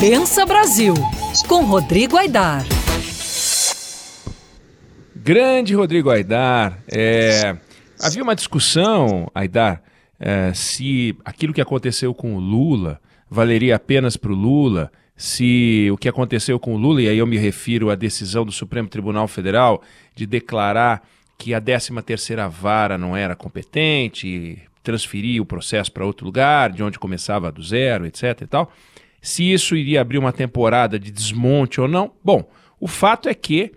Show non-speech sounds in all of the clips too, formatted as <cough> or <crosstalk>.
Pensa Brasil, com Rodrigo Aidar. Grande Rodrigo Aidar. É, havia uma discussão, Aidar, é, se aquilo que aconteceu com o Lula valeria apenas para o Lula, se o que aconteceu com o Lula, e aí eu me refiro à decisão do Supremo Tribunal Federal de declarar que a 13ª vara não era competente, transferir o processo para outro lugar, de onde começava do zero, etc e tal. Se isso iria abrir uma temporada de desmonte ou não, bom, o fato é que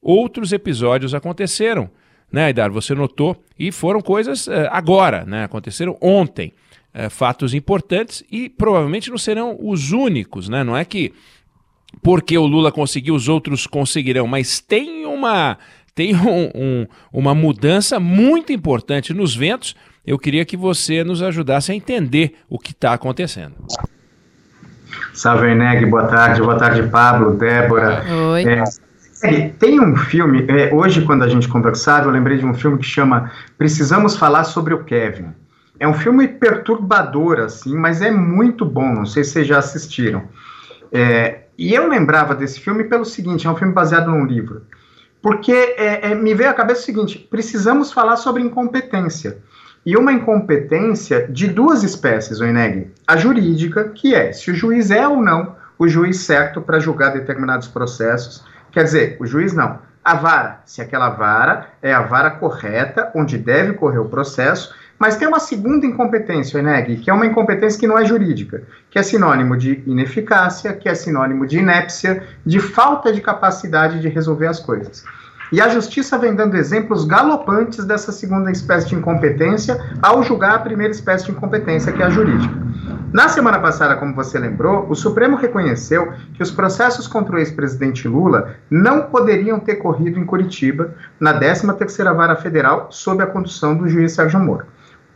outros episódios aconteceram, né, Aidar? Você notou, e foram coisas uh, agora, né? Aconteceram ontem. Uh, fatos importantes e provavelmente não serão os únicos, né? Não é que porque o Lula conseguiu, os outros conseguirão, mas tem uma, tem <laughs> um, um, uma mudança muito importante nos ventos. Eu queria que você nos ajudasse a entender o que está acontecendo. Salve, Eneg, boa tarde. Boa tarde, Pablo, Débora. Oi. É, tem um filme, é, hoje quando a gente conversava, eu lembrei de um filme que chama Precisamos Falar sobre o Kevin. É um filme perturbador, assim, mas é muito bom, não sei se vocês já assistiram. É, e eu lembrava desse filme pelo seguinte, é um filme baseado num livro. Porque é, é, me veio à cabeça o seguinte, precisamos falar sobre incompetência e uma incompetência de duas espécies, o. A jurídica, que é se o juiz é ou não o juiz certo para julgar determinados processos. Quer dizer, o juiz não. A vara, se aquela vara é a vara correta, onde deve correr o processo, mas tem uma segunda incompetência, Eneg, que é uma incompetência que não é jurídica, que é sinônimo de ineficácia, que é sinônimo de inépcia, de falta de capacidade de resolver as coisas. E a justiça vem dando exemplos galopantes dessa segunda espécie de incompetência ao julgar a primeira espécie de incompetência, que é a jurídica. Na semana passada, como você lembrou, o Supremo reconheceu que os processos contra o ex-presidente Lula não poderiam ter corrido em Curitiba, na 13ª Vara Federal, sob a condução do juiz Sérgio Moro.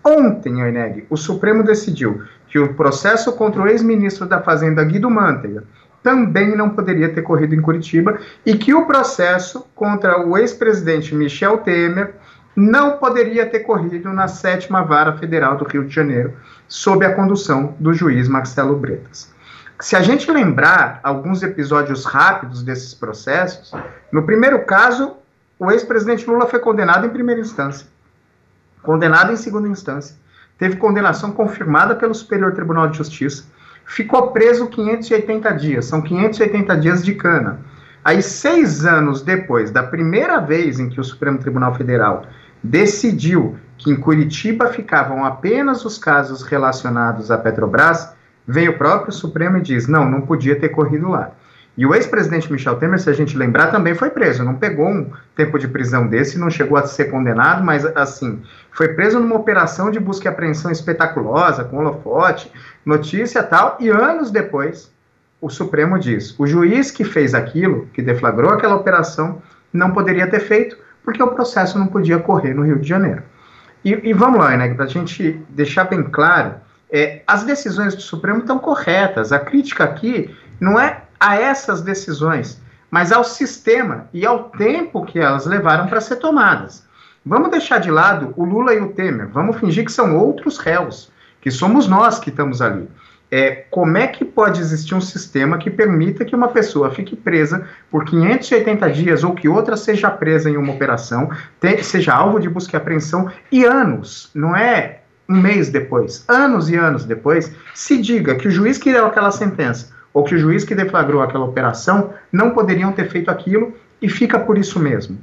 Ontem, Oineg, o Supremo decidiu que o processo contra o ex-ministro da Fazenda Guido Mantega também não poderia ter corrido em Curitiba e que o processo contra o ex-presidente Michel Temer não poderia ter corrido na sétima vara federal do Rio de Janeiro, sob a condução do juiz Marcelo Bretas. Se a gente lembrar alguns episódios rápidos desses processos, no primeiro caso, o ex-presidente Lula foi condenado em primeira instância, condenado em segunda instância, teve condenação confirmada pelo Superior Tribunal de Justiça, ficou preso 580 dias, são 580 dias de cana. Aí, seis anos depois da primeira vez em que o Supremo Tribunal Federal decidiu que em Curitiba ficavam apenas os casos relacionados à Petrobras, veio o próprio Supremo e diz: não, não podia ter corrido lá. E o ex-presidente Michel Temer, se a gente lembrar, também foi preso. Não pegou um tempo de prisão desse, não chegou a ser condenado, mas assim, foi preso numa operação de busca e apreensão espetaculosa, com holofote, notícia tal, e anos depois, o Supremo diz: o juiz que fez aquilo, que deflagrou aquela operação, não poderia ter feito, porque o processo não podia correr no Rio de Janeiro. E, e vamos lá, né, para a gente deixar bem claro, é, as decisões do Supremo estão corretas. A crítica aqui não é a essas decisões, mas ao sistema e ao tempo que elas levaram para ser tomadas. Vamos deixar de lado o Lula e o Temer, vamos fingir que são outros réus, que somos nós que estamos ali. É, como é que pode existir um sistema que permita que uma pessoa fique presa por 580 dias ou que outra seja presa em uma operação, te, seja alvo de busca e apreensão e anos, não é um mês depois, anos e anos depois, se diga que o juiz que deu aquela sentença ou que o juiz que deflagrou aquela operação não poderiam ter feito aquilo e fica por isso mesmo.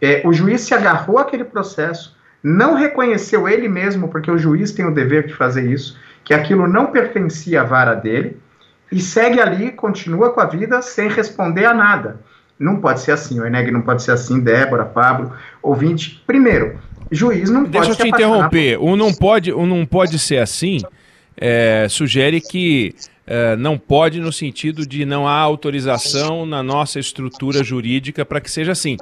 É, o juiz se agarrou àquele processo, não reconheceu ele mesmo, porque o juiz tem o dever de fazer isso, que aquilo não pertencia à vara dele, e segue ali, continua com a vida sem responder a nada. Não pode ser assim, o Eneg não pode ser assim, Débora, Pablo, ouvinte. Primeiro, juiz não Deixa pode Deixa eu te interromper. Por... O não pode, o não pode ser assim é, sugere que é, não pode no sentido de não há autorização na nossa estrutura jurídica para que seja assim.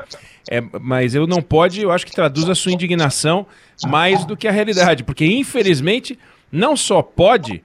É, mas eu não pode, eu acho que traduz a sua indignação mais do que a realidade, porque infelizmente não só pode,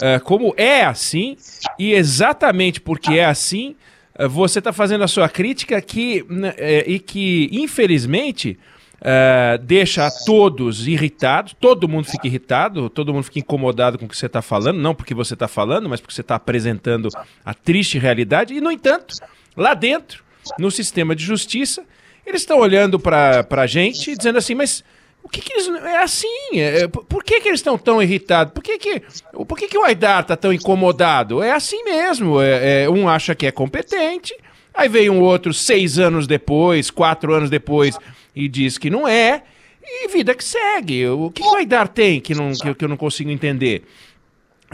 é, como é assim, e exatamente porque é assim, é, você está fazendo a sua crítica que, né, é, e que, infelizmente, uh, deixa todos irritados, todo mundo fica irritado, todo mundo fica incomodado com o que você está falando, não porque você está falando, mas porque você está apresentando a triste realidade, e, no entanto, lá dentro, no sistema de justiça, eles estão olhando para a gente dizendo assim, mas o que, que eles. É assim. É, é por que, que eles estão tão irritados? Por que, que, por que, que o Aidar está tão incomodado? É assim mesmo. É, é, um acha que é competente, aí vem um outro seis anos depois, quatro anos depois, e diz que não é. E vida que segue. O que, o Aidar tem que, não, que, que eu não consigo entender?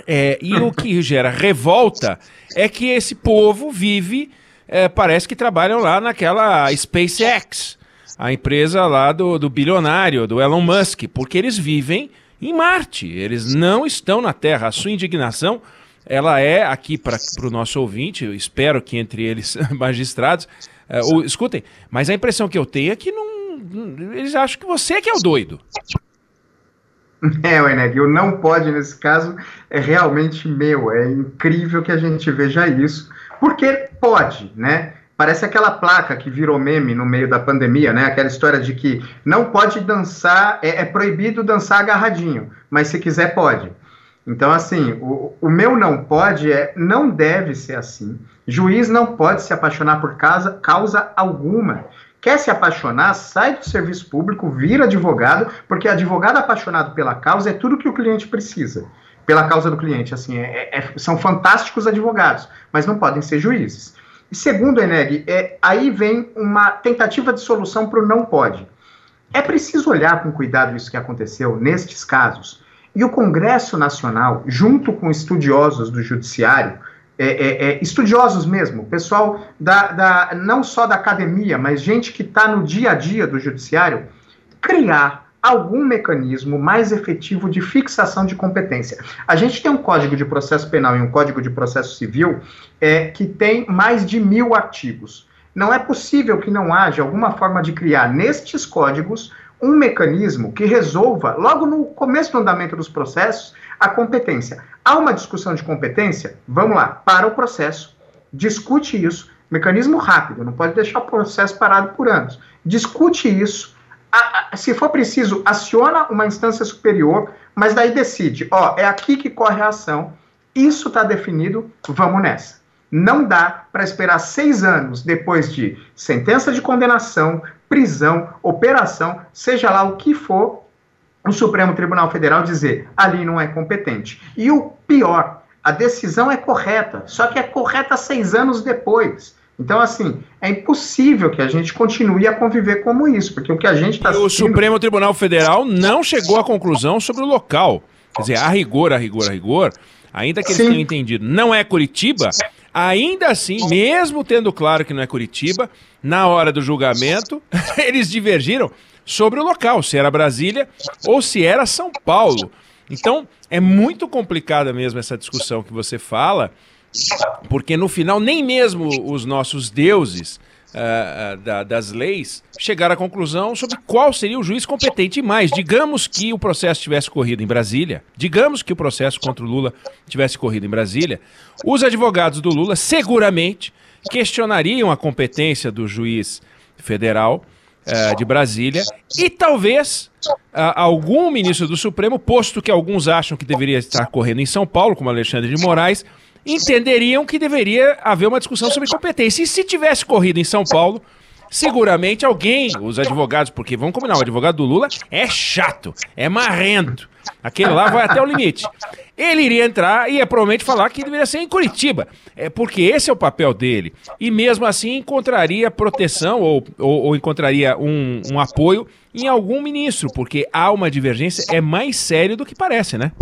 É, e o que gera revolta é que esse povo vive, é, parece que trabalham lá naquela SpaceX a empresa lá do, do bilionário, do Elon Musk, porque eles vivem em Marte, eles não estão na Terra. A sua indignação, ela é aqui para o nosso ouvinte, eu espero que entre eles <laughs> magistrados, é, ou, escutem, mas a impressão que eu tenho é que não, eles acham que você que é o doido. <laughs> É, Weneg, o não pode nesse caso é realmente meu. É incrível que a gente veja isso, porque pode, né? Parece aquela placa que virou meme no meio da pandemia, né? Aquela história de que não pode dançar, é, é proibido dançar agarradinho, mas se quiser pode. Então, assim, o, o meu não pode é não deve ser assim. Juiz não pode se apaixonar por causa, causa alguma. Quer se apaixonar, sai do serviço público, vira advogado, porque advogado apaixonado pela causa é tudo que o cliente precisa. Pela causa do cliente, assim, é, é, são fantásticos advogados, mas não podem ser juízes. E segundo, Eneg, é, aí vem uma tentativa de solução para o não pode. É preciso olhar com cuidado isso que aconteceu nestes casos. E o Congresso Nacional, junto com estudiosos do Judiciário, é, é, é, estudiosos mesmo, pessoal da, da, não só da academia, mas gente que está no dia a dia do Judiciário, criar algum mecanismo mais efetivo de fixação de competência. A gente tem um Código de Processo Penal e um Código de Processo Civil é, que tem mais de mil artigos. Não é possível que não haja alguma forma de criar nestes códigos um mecanismo que resolva, logo no começo do andamento dos processos, a competência. Há uma discussão de competência? Vamos lá, para o processo, discute isso, mecanismo rápido, não pode deixar o processo parado por anos. Discute isso, a, a, se for preciso, aciona uma instância superior, mas daí decide, ó, é aqui que corre a ação, isso está definido, vamos nessa. Não dá para esperar seis anos depois de sentença de condenação, prisão, operação, seja lá o que for, o Supremo Tribunal Federal dizer ali não é competente. E o pior, a decisão é correta, só que é correta seis anos depois. Então, assim, é impossível que a gente continue a conviver como isso, porque o que a gente está. O Supremo Tribunal Federal não chegou à conclusão sobre o local. Quer dizer, a rigor, a rigor, a rigor, ainda que eles Sim. tenham entendido, não é Curitiba, ainda assim, mesmo tendo claro que não é Curitiba, na hora do julgamento, <laughs> eles divergiram sobre o local, se era Brasília ou se era São Paulo. Então, é muito complicada mesmo essa discussão que você fala, porque no final, nem mesmo os nossos deuses uh, uh, da, das leis chegaram à conclusão sobre qual seria o juiz competente. E mais, digamos que o processo tivesse corrido em Brasília, digamos que o processo contra o Lula tivesse corrido em Brasília, os advogados do Lula seguramente questionariam a competência do juiz federal uh, de Brasília e talvez algum ministro do Supremo, posto que alguns acham que deveria estar correndo em São Paulo, como Alexandre de Moraes, entenderiam que deveria haver uma discussão sobre competência. E se tivesse corrido em São Paulo, seguramente alguém, os advogados, porque vamos combinar, o advogado do Lula é chato, é marrento. Aquele lá vai até o limite. Ele iria entrar e ia provavelmente falar que deveria ser em Curitiba, é porque esse é o papel dele. E mesmo assim encontraria proteção ou, ou, ou encontraria um, um apoio em algum ministro, porque há uma divergência, é mais sério do que parece, né?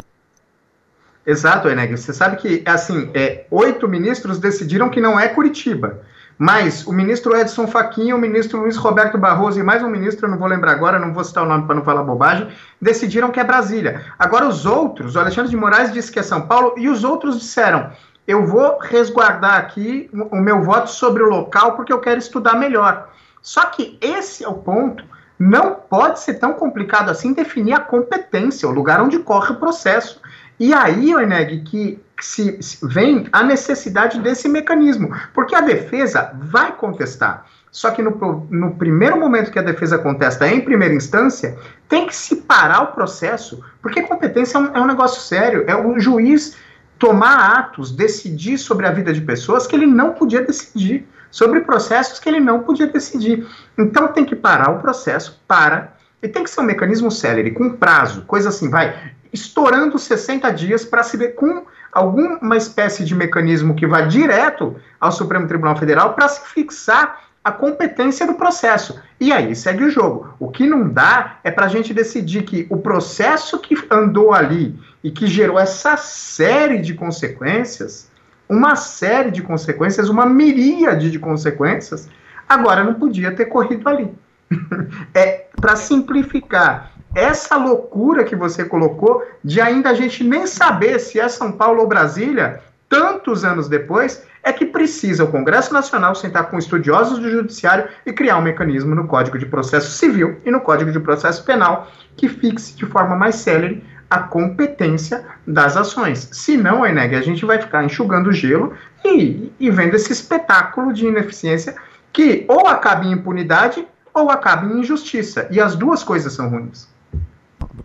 Exato, Eneg. Você sabe que, assim, é, oito ministros decidiram que não é Curitiba. Mas o ministro Edson Fachin, o ministro Luiz Roberto Barroso e mais um ministro, eu não vou lembrar agora, não vou citar o nome para não falar bobagem, decidiram que é Brasília. Agora os outros, o Alexandre de Moraes disse que é São Paulo e os outros disseram: eu vou resguardar aqui o meu voto sobre o local porque eu quero estudar melhor. Só que esse é o ponto. Não pode ser tão complicado assim definir a competência, o lugar onde corre o processo. E aí, Eneg, que se, se vem a necessidade desse mecanismo, porque a defesa vai contestar. Só que no, no, primeiro momento que a defesa contesta em primeira instância, tem que se parar o processo, porque competência é um, é um negócio sério. É o juiz tomar atos, decidir sobre a vida de pessoas que ele não podia decidir, sobre processos que ele não podia decidir. Então tem que parar o processo, para, e tem que ser um mecanismo célere, com prazo, coisa assim, vai, estourando 60 dias para se ver com alguma espécie de mecanismo que vá direto ao Supremo Tribunal Federal para se fixar a competência do processo. E aí segue o jogo. O que não dá é para a gente decidir que o processo que andou ali e que gerou essa série de consequências, uma série de consequências, uma miríade de consequências, agora não podia ter corrido ali. <laughs> é para simplificar essa loucura que você colocou de ainda a gente nem saber se é São Paulo ou Brasília, tantos anos depois, é que precisa o Congresso Nacional sentar com estudiosos do Judiciário e criar um mecanismo no Código de Processo Civil e no Código de Processo Penal que fixe de forma mais célere a competência das ações. Se não, Eneg, a gente vai ficar enxugando gelo e, e vendo esse espetáculo de ineficiência que ou acaba em impunidade ou acaba em injustiça. E as duas coisas são ruins.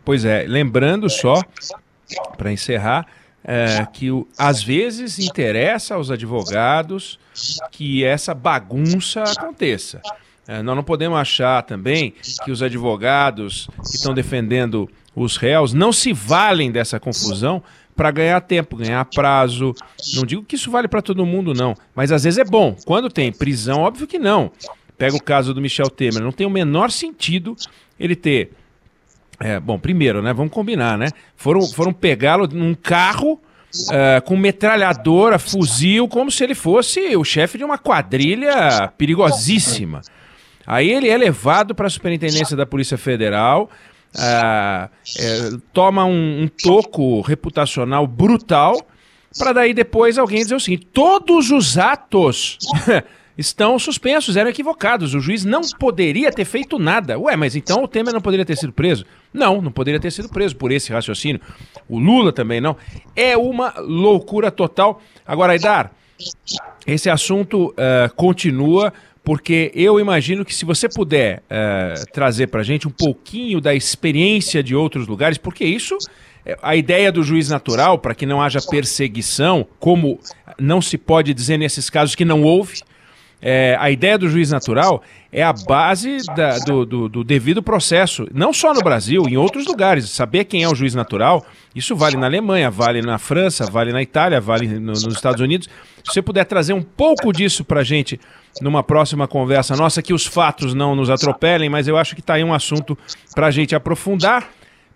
Pois é, lembrando só, para encerrar, é, que o, às vezes interessa aos advogados que essa bagunça aconteça. É, nós não podemos achar também que os advogados que estão defendendo os réus não se valem dessa confusão para ganhar tempo, ganhar prazo. Não digo que isso vale para todo mundo, não, mas às vezes é bom. Quando tem prisão, óbvio que não. Pega o caso do Michel Temer, não tem o menor sentido ele ter é, bom, primeiro, né? Vamos combinar, né? Foram, foram pegá-lo num carro Uh, com metralhadora, fuzil, como se ele fosse o chefe de uma quadrilha perigosíssima. Aí ele é levado para a superintendência da Polícia Federal, uh, é, toma um, um, toco reputacional brutal, para daí depois alguém dizer o seguinte: todos os atos estão suspensos, eram equivocados. O juiz não poderia ter feito nada. Ué, mas então o Temer não poderia ter sido preso? Não, não poderia ter sido preso por esse raciocínio. O Lula também não. É uma loucura total. Agora, Aidar, esse assunto uh, continua. Porque eu imagino que se você puder uh, trazer para gente um pouquinho da experiência de outros lugares, porque isso eh, a ideia do juiz natural, para que não haja perseguição, como não se pode dizer nesses casos que não houve, é, a ideia do juiz natural é a base da, do, do, do, devido processo, não só no Brasil, em outros lugares. Saber quem é o juiz natural, isso vale na Alemanha, vale na França, vale na Itália, vale no, nos Estados Unidos. Se você puder trazer um pouco disso para gente numa próxima conversa nossa, que os fatos não nos atropelem, mas eu acho que está aí um assunto para a gente aprofundar.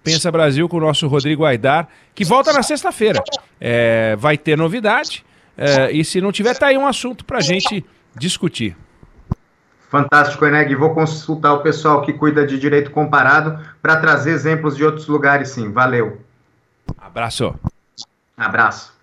Pensa Brasil com o nosso Rodrigo Aidar, que volta na sexta-feira. É, vai ter novidade, é, e se não tiver, tá aí um assunto para gente discutir. Fantástico, Eneg. Vou consultar o pessoal que cuida de direito comparado para trazer exemplos de outros lugares, sim. Valeu. Abraço. Abraço.